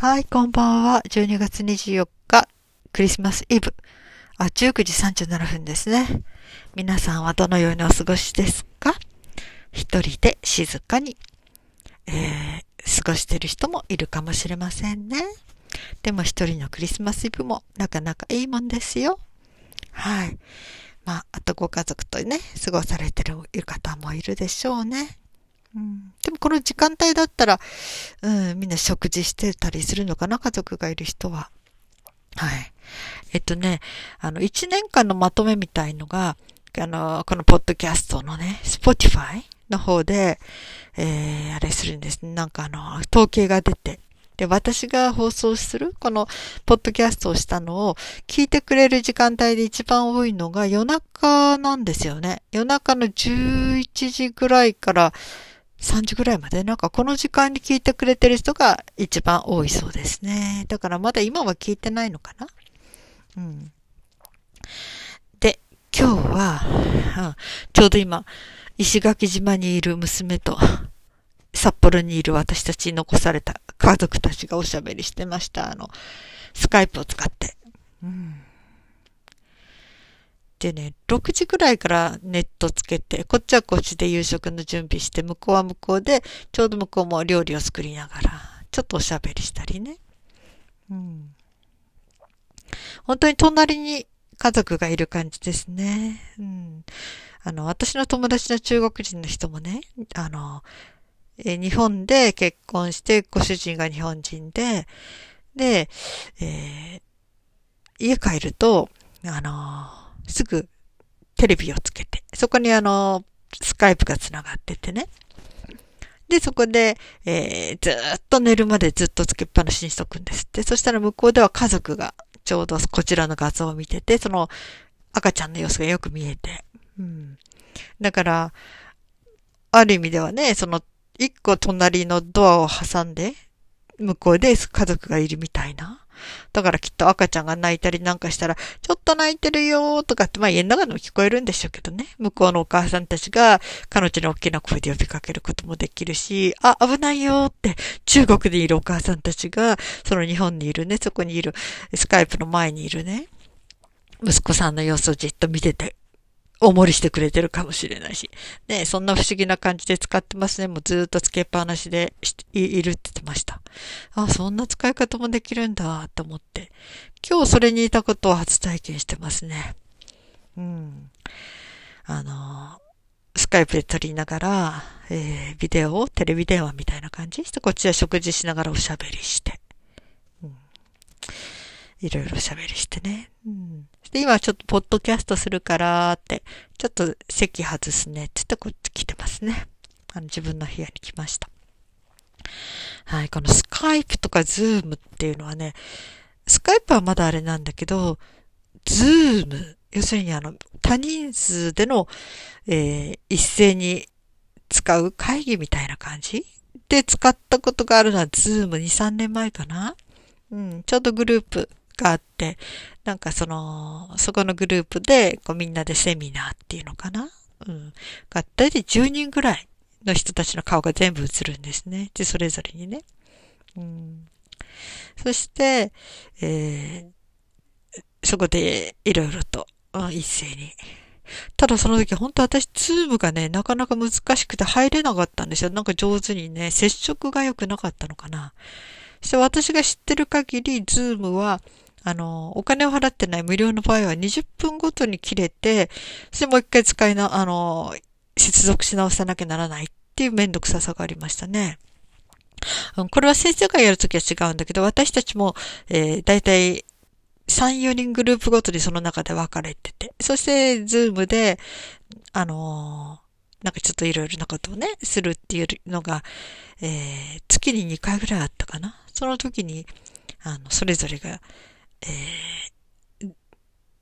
はい、こんばんは。12月24日、クリスマスイブ。あ、19時37分ですね。皆さんはどのようにお過ごしですか？一人で静かに、えー、過ごしてる人もいるかもしれませんね。でも一人のクリスマスイブもなかなかいいもんですよ。はい。まあ、あとご家族とね、過ごされてる方もいるでしょうね。でもこの時間帯だったら、うん、みんな食事してたりするのかな家族がいる人は。はい。えっとね、あの、1年間のまとめみたいのが、あの、このポッドキャストのね、Spotify の方で、えー、あれするんですね。なんかあの、統計が出て。で、私が放送する、この、ポッドキャストをしたのを、聞いてくれる時間帯で一番多いのが夜中なんですよね。夜中の11時ぐらいから、3時ぐらいまで、なんかこの時間に聞いてくれてる人が一番多いそうですね。だからまだ今は聞いてないのかな？うん。で、今日は、うん、ちょうど今、石垣島にいる娘と、札幌にいる私たちに残された家族たちがおしゃべりしてました。あの、スカイプを使って。うんでね、6時ぐらいからネットつけて、こっちはこっちで夕食の準備して、向こうは向こうで、ちょうど向こうも料理を作りながら、ちょっとおしゃべりしたりね。うん。本当に隣に家族がいる感じですね。うん。あの、私の友達の中国人の人もね、あの、え日本で結婚して、ご主人が日本人で、で、えー、家帰ると、あの、すぐテレビをつけて、そこにあの、スカイプが繋がっててね。で、そこで、えー、ずっと寝るまでずっとつけっぱなしにしとくんですって。そしたら向こうでは家族がちょうどこちらの画像を見てて、その赤ちゃんの様子がよく見えて。うん。だから、ある意味ではね、その一個隣のドアを挟んで、向こうで家族がいるみたいな。だからきっと赤ちゃんが泣いたりなんかしたら、ちょっと泣いてるよとかって、まあ家の中でも聞こえるんでしょうけどね。向こうのお母さんたちが彼女に大きな声で呼びかけることもできるし、あ、危ないよって中国でいるお母さんたちが、その日本にいるね、そこにいる、スカイプの前にいるね、息子さんの様子をじっと見てておもりしてくれてるかもしれないし。ねそんな不思議な感じで使ってますね。もうずっとつけっぱなしでいるって言ってました。あ、そんな使い方もできるんだと思って。今日それにいたことを初体験してますね。うん。あの、スカイプで撮りながら、えー、ビデオをテレビ電話みたいな感じ？してこっちは食事しながらおしゃべりして。うんいろいろ喋りしてね。うん。で、今ちょっとポッドキャストするからって、ちょっと席外すねって言ってこっち来てますね。あの自分の部屋に来ました。はい、このスカイプとかズームっていうのはね、スカイプはまだあれなんだけど、ズーム、要するにあの、多人数での、えー、一斉に使う会議みたいな感じ？で使ったことがあるのはズーム2、3年前かな？うん、ちょうどグループがあって、なんかその、そこのグループで、こうみんなでセミナーっていうのかな？うん。が、だいたい10人ぐらいの人たちの顔が全部映るんですね。で、それぞれにね。うん。そして、えー、そこでいろいろと、一斉に。ただその時本当私、ズームがね、なかなか難しくて入れなかったんですよ。なんか上手にね、接触が良くなかったのかな。そして私が知ってる限り、ズームは、あの、お金を払ってない無料の場合は20分ごとに切れて、そしてもう一回使いな、あの、接続し直さなきゃならないっていうめんどくささがありましたね。これは先生がやるときは違うんだけど、私たちも、えー、だいたい3、4人グループごとにその中で分かれてて、そして、ズームで、あのー、なんかちょっといろいろなことをね、するっていうのが、えー、月に2回ぐらいあったかな。その時に、あの、それぞれが、えー、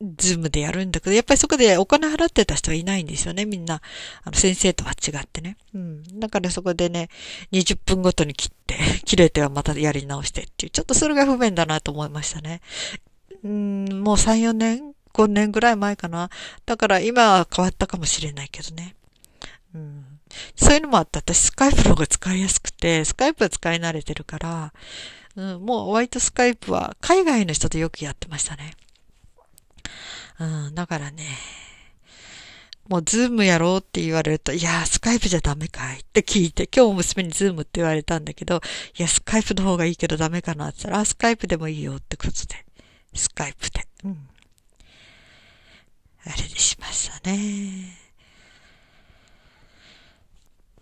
ズームでやるんだけど、やっぱりそこでお金払ってた人はいないんですよね、みんな。あの、先生とは違ってね。うん。だからそこでね、20分ごとに切って、切れてはまたやり直してっていう、ちょっとそれが不便だなと思いましたね。うん、もう3、4年 ?5 年ぐらい前かな。だから今は変わったかもしれないけどね。うん。そういうのもあって、私スカイプの方が使いやすくて、スカイプは使い慣れてるから、うん、もう割とスカイプは海外の人とよくやってましたね。うん、だからね、もうズームやろうって言われると、いや、スカイプじゃダメかいって聞いて、今日娘にズームって言われたんだけど、いや、スカイプの方がいいけどダメかなって言ったら、スカイプでもいいよってことで、スカイプで。うん。あれでしましたね。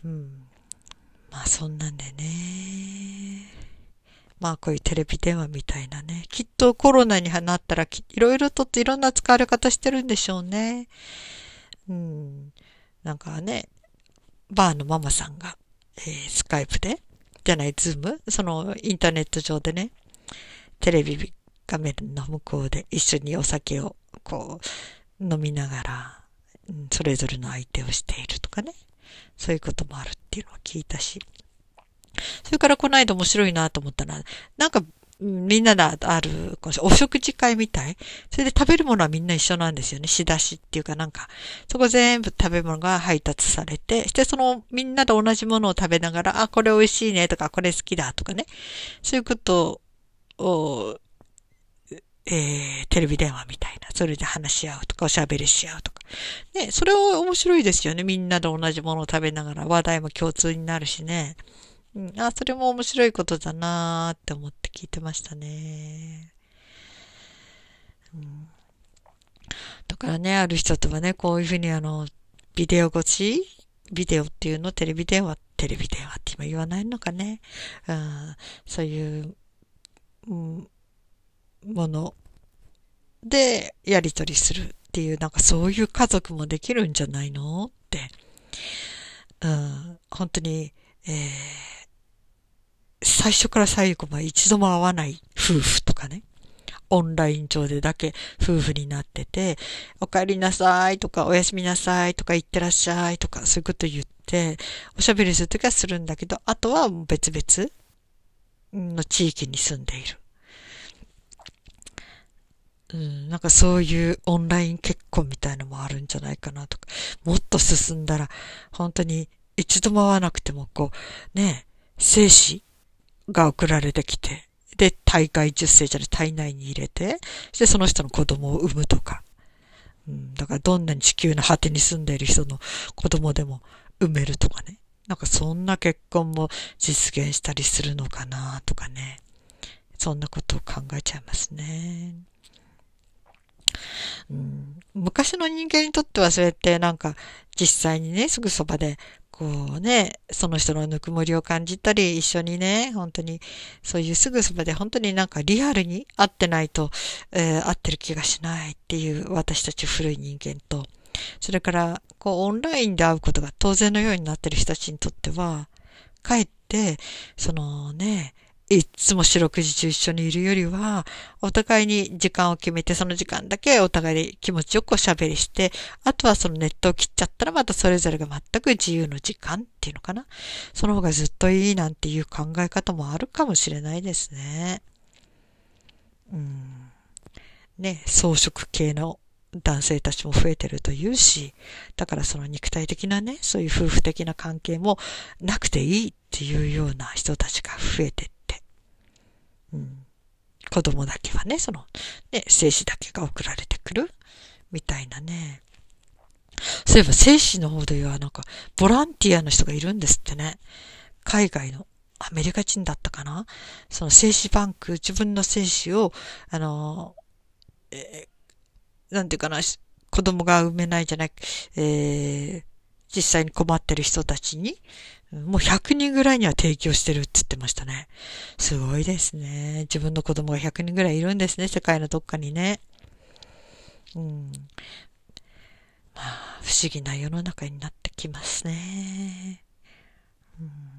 うん。まあそんなんでね。まあこういうテレビ電話みたいなね。きっとコロナになったらいろいろといろんな使われ方してるんでしょうね。うん。なんかね、バーのママさんが、えー、スカイプで、じゃない、ズーム？そのインターネット上でね、テレビ画面の向こうで一緒にお酒をこう飲みながら、うん、それぞれの相手をしているとかね。そういうこともあるっていうのを聞いたし。それからこの間面白いなと思ったのは、なんかみんなである、お食事会みたい。それで食べるものはみんな一緒なんですよね。仕出しっていうかなんか、そこ全部食べ物が配達されて、してそのみんなで同じものを食べながら、あ、これ美味しいねとか、これ好きだとかね。そういうことを、えー、テレビ電話みたいな。それで話し合うとか、おしゃべりし合うとか。ね、それは面白いですよね。みんなで同じものを食べながら話題も共通になるしね。うん、あ、それも面白いことだなーって思って聞いてましたね。うん、だからね、ある人とはね、こういうふうにあの、ビデオ越し？ビデオっていうの？テレビ電話、テレビ電話って今言わないのかね？うん、そういう、うん、もの。でやり取りするっていう、なんかそういう家族もできるんじゃないの？って、うん、本当に、えー、最初から最後まで一度も会わない夫婦とかね。オンライン上でだけ夫婦になってて、お帰りなさいとか、おやすみなさいとか、行ってらっしゃいとか、そういうこと言って、おしゃべりするときはするんだけど、あとは別々の地域に住んでいる。うん、なんかそういうオンライン結婚みたいのもあるんじゃないかなとか、もっと進んだら、本当に一度も会わなくても、こう、ね、精子が送られてきて、で、体外受精じゃ体内に入れて、で、その人の子供を産むとか。うん、だからどんなに地球の果てに住んでいる人の子供でも産めるとかね。なんかそんな結婚も実現したりするのかなとかね。そんなことを考えちゃいますね。うん、昔の人間にとってはそうやってなんか実際にね、すぐそばでこうね、その人のぬくもりを感じたり、一緒にね、本当に、そういうすぐそばで本当になんかリアルに会ってないと、えー、会ってる気がしないっていう私たち古い人間と、それから、こう、オンラインで会うことが当然のようになってる人たちにとっては、かえって、そのね、いつも四六時中一緒にいるよりは、お互いに時間を決めて、その時間だけお互いで気持ちよくおしゃべりして、あとはそのネットを切っちゃったらまたそれぞれが全く自由の時間っていうのかな。その方がずっといいなんていう考え方もあるかもしれないですね。うん。ね、装飾系の男性たちも増えてるというし、だからその肉体的なね、そういう夫婦的な関係もなくていいっていうような人たちが増えてうん、子供だけはね、その、ね、精子だけが送られてくるみたいなね。そういえば精子の方ではなんか、ボランティアの人がいるんですってね。海外の、アメリカ人だったかなその精子バンク、自分の精子を、あの、えー、なんていうかな、子供が産めないじゃない、えー、実際に困ってる人たちに、もう100人ぐらいには提供してるって言ってましたね。すごいですね。自分の子供が100人ぐらいいるんですね。世界のどっかにね。うん。まあ、不思議な世の中になってきますね。うん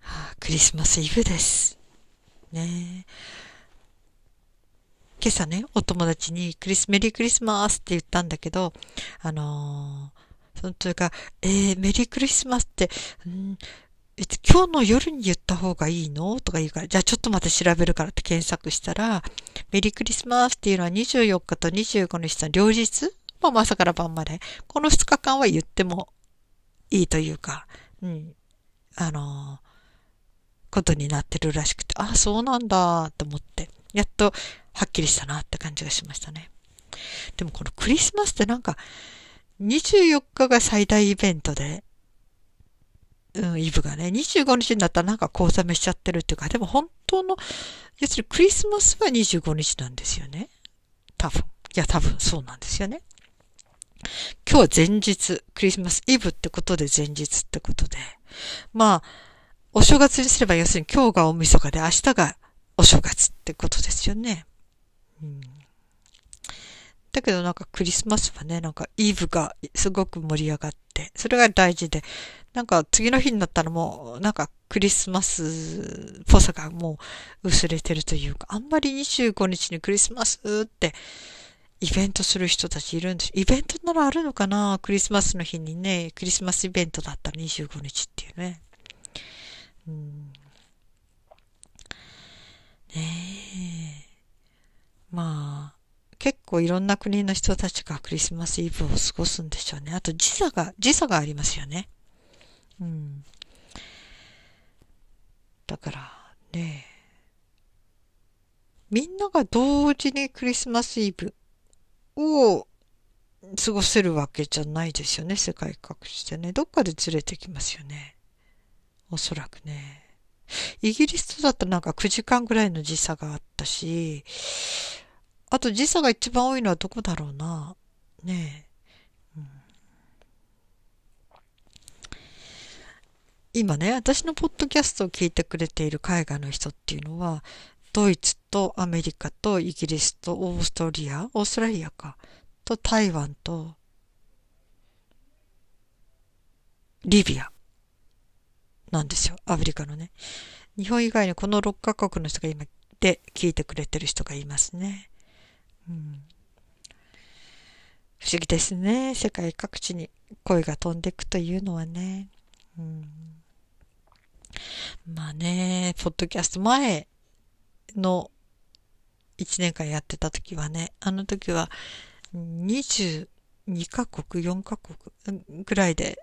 はあ、クリスマスイブです。ねえ今朝ね、お友達にクリス、メリークリスマスって言ったんだけど、あのーそのというか、えー、メリークリスマスって、ん今日の夜に言った方がいいの？とか言うから、じゃあちょっとまた調べるからって検索したら、メリークリスマスっていうのは24日と25日の両日？まあ、朝から晩まで。この2日間は言ってもいいというか、うん。あのことになってるらしくて、ああ、そうなんだと思って、やっとはっきりしたなって感じがしましたね。でもこのクリスマスってなんか、24日が最大イベントで、うん、イブがね、25日になったらなんか小めしちゃってるっていうか、でも本当の、要するにクリスマスは25日なんですよね。多分。いや、多分そうなんですよね。今日は前日、クリスマスイブってことで前日ってことで。まあ、お正月にすれば要するに今日が大晦日で明日がお正月ってことですよね。うん、だけどなんかクリスマスはね、なんかイーブがすごく盛り上がって、それが大事で、なんか次の日になったらもう、なんかクリスマスっぽさがもう薄れてるというか、あんまり25日にクリスマスってイベントする人たちいるんです。イベントならあるのかな？クリスマスの日にね、クリスマスイベントだったら25日っていうね。うん、ねえ。まあ、結構いろんな国の人たちがクリスマスイブを過ごすんでしょうね。あと時差が、時差がありますよね。うん。だからね、みんなが同時にクリスマスイブを過ごせるわけじゃないですよね、世界各地でね。どっかでずれてきますよね。おそらくね。イギリスとだったらなんか9時間ぐらいの時差があったし、あと時差が一番多いのはどこだろうな。ねえ。うん、今ね、私のポッドキャストを聞いてくれている海外の人っていうのは、ドイツとアメリカとイギリスとオーストリア、オーストラリアか、と台湾とリビアなんですよ。アフリカのね。日本以外にこの6カ国の人が今で聞いてくれてる人がいますね。うん、不思議ですね。世界各地に声が飛んでいくというのはね。うん、まあね、ポッドキャスト前の1年間やってた時はね、あの時は22カ国、4カ国ぐらいで、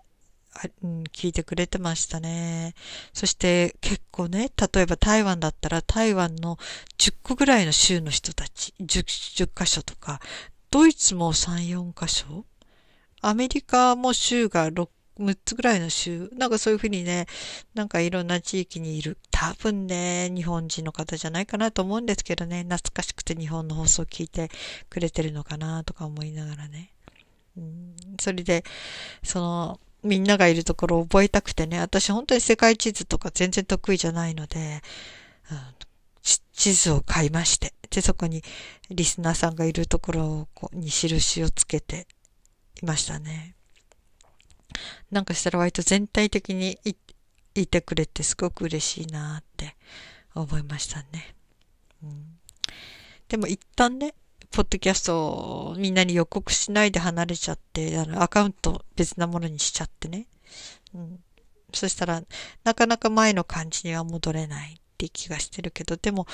聞いてくれてましたね。そして結構ね、例えば台湾だったら台湾の10個ぐらいの州の人たち、10, 10箇所とか、ドイツも3、4箇所アメリカも州が6 6つぐらいの州、なんかそういうふうにね、なんかいろんな地域にいる、多分ね、日本人の方じゃないかなと思うんですけどね、懐かしくて日本の放送を聞いてくれてるのかなとか思いながらね。うん、それで、その、みんながいるところを覚えたくてね、私本当に世界地図とか全然得意じゃないので、うん、地図を買いまして、で、そこにリスナーさんがいるところをこうに印をつけていましたね。なんかしたら割と全体的にいてくれてすごく嬉しいなって思いましたね。うん、でも一旦ね、ポッドキャストをみんなに予告しないで離れちゃって、あの、アカウント別なものにしちゃってね。うん。そしたら、なかなか前の感じには戻れないって気がしてるけど、でも、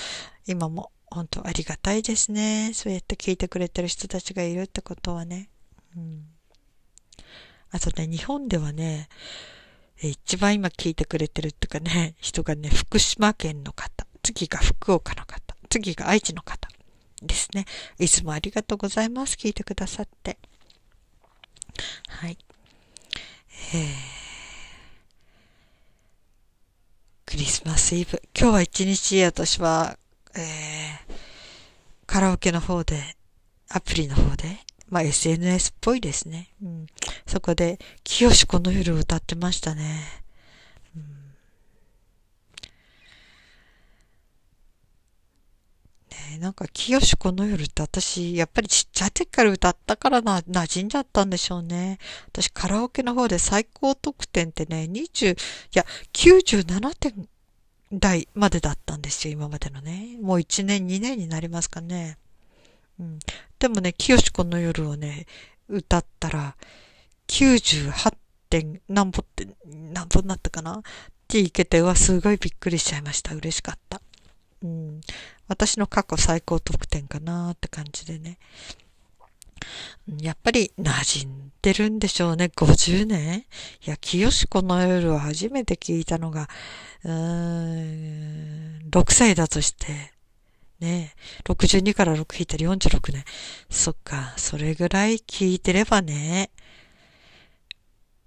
今も本当ありがたいですね。そうやって聞いてくれてる人たちがいるってことはね。うん。あとね、日本ではね、一番今聞いてくれてるっていうかね、人がね、福島県の方、次が福岡の方、次が愛知の方ですね。いつもありがとうございます。聞いてくださって。はい。えー、クリスマスイブ。今日は一日私は、えー、カラオケの方で、アプリの方で、まあ SNS っぽいですね。うん。そこで、清この夜を歌ってましたね。うん、ねなんか、清この夜って私、やっぱりちっちゃい時から歌ったからな、馴染んじゃったんでしょうね。私、カラオケの方で最高得点ってね、20、いや、97点台までだったんですよ、今までのね。もう1年、2年になりますかね。うん。でもね、清子の夜をね、歌ったら、98点、何ぼって、何ぼになったかな？っていけて、はすごいびっくりしちゃいました。嬉しかった。うん。私の過去最高得点かなって感じでね。やっぱり馴染んでるんでしょうね。50年いや、清子の夜を初めて聞いたのがうーん、6歳だとして、ね62から6引いたら46年。そっか、それぐらい聞いてればね、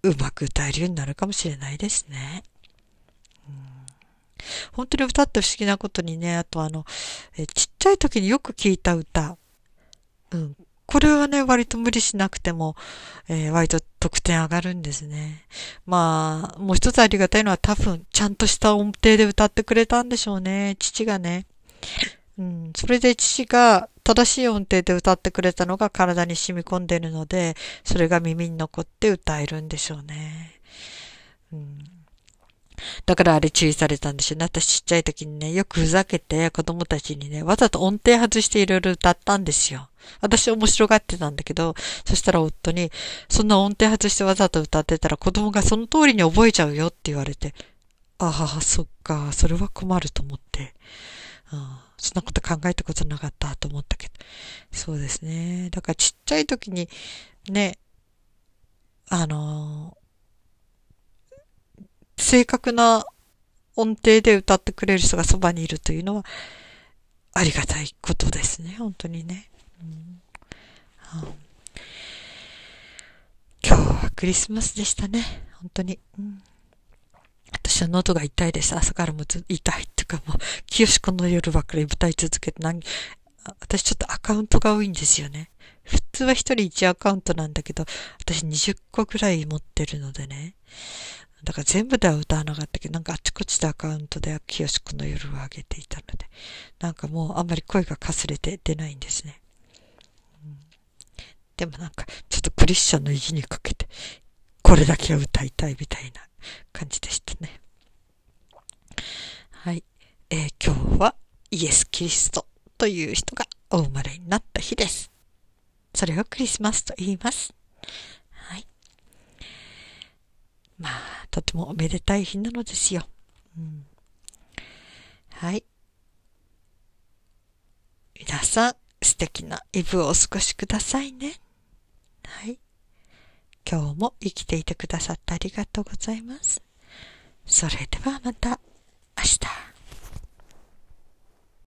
うまく歌えるようになるかもしれないですね。本当に歌って不思議なことにね、あとあの、えちっちゃい時によく聞いた歌。うん。これはね、割と無理しなくても、えー、割と得点上がるんですね。まあ、もう一つありがたいのは多分、ちゃんとした音程で歌ってくれたんでしょうね。父がね。うん。それで父が正しい音程で歌ってくれたのが体に染み込んでるので、それが耳に残って歌えるんでしょうね。うん。だからあれ注意されたんでしょうね。私ちっちゃい時にね、よくふざけて子供たちにね、わざと音程外していろいろ歌ったんですよ。私面白がってたんだけど、そしたら夫に、そんな音程外してわざと歌ってたら子供がその通りに覚えちゃうよって言われて、ああ、そっか、それは困ると思って。うんそんなこと考えたことなかったと思ったけど。そうですね。だからちっちゃい時に、ね、あの正確な音程で歌ってくれる人がそばにいるというのは、ありがたいことですね。本当にね。うん今日はクリスマスでしたね。本当に。うん私は喉が痛いです。朝からも痛いっていうかもう、清子の夜ばっかり歌い続けて何、私ちょっとアカウントが多いんですよね。普通は一人一アカウントなんだけど、私20個くらい持ってるのでね。だから全部では歌わなかったけど、なんかあちこちでアカウントで清子の夜を上げていたので、なんかもうあんまり声がかすれて出ないんですね。うん、でもなんか、ちょっとクリスチャンの意地にかけて、これだけは歌いたいみたいな感じでしたね。はい。えー、今日はイエス・キリストという人がお生まれになった日です。それをクリスマスと言います。はい。まあ、とてもおめでたい日なのですよ。うん、はい。皆さん、素敵なイブをお過ごしくださいね。はい。今日も生きていてくださってありがとうございます。それではまた明日。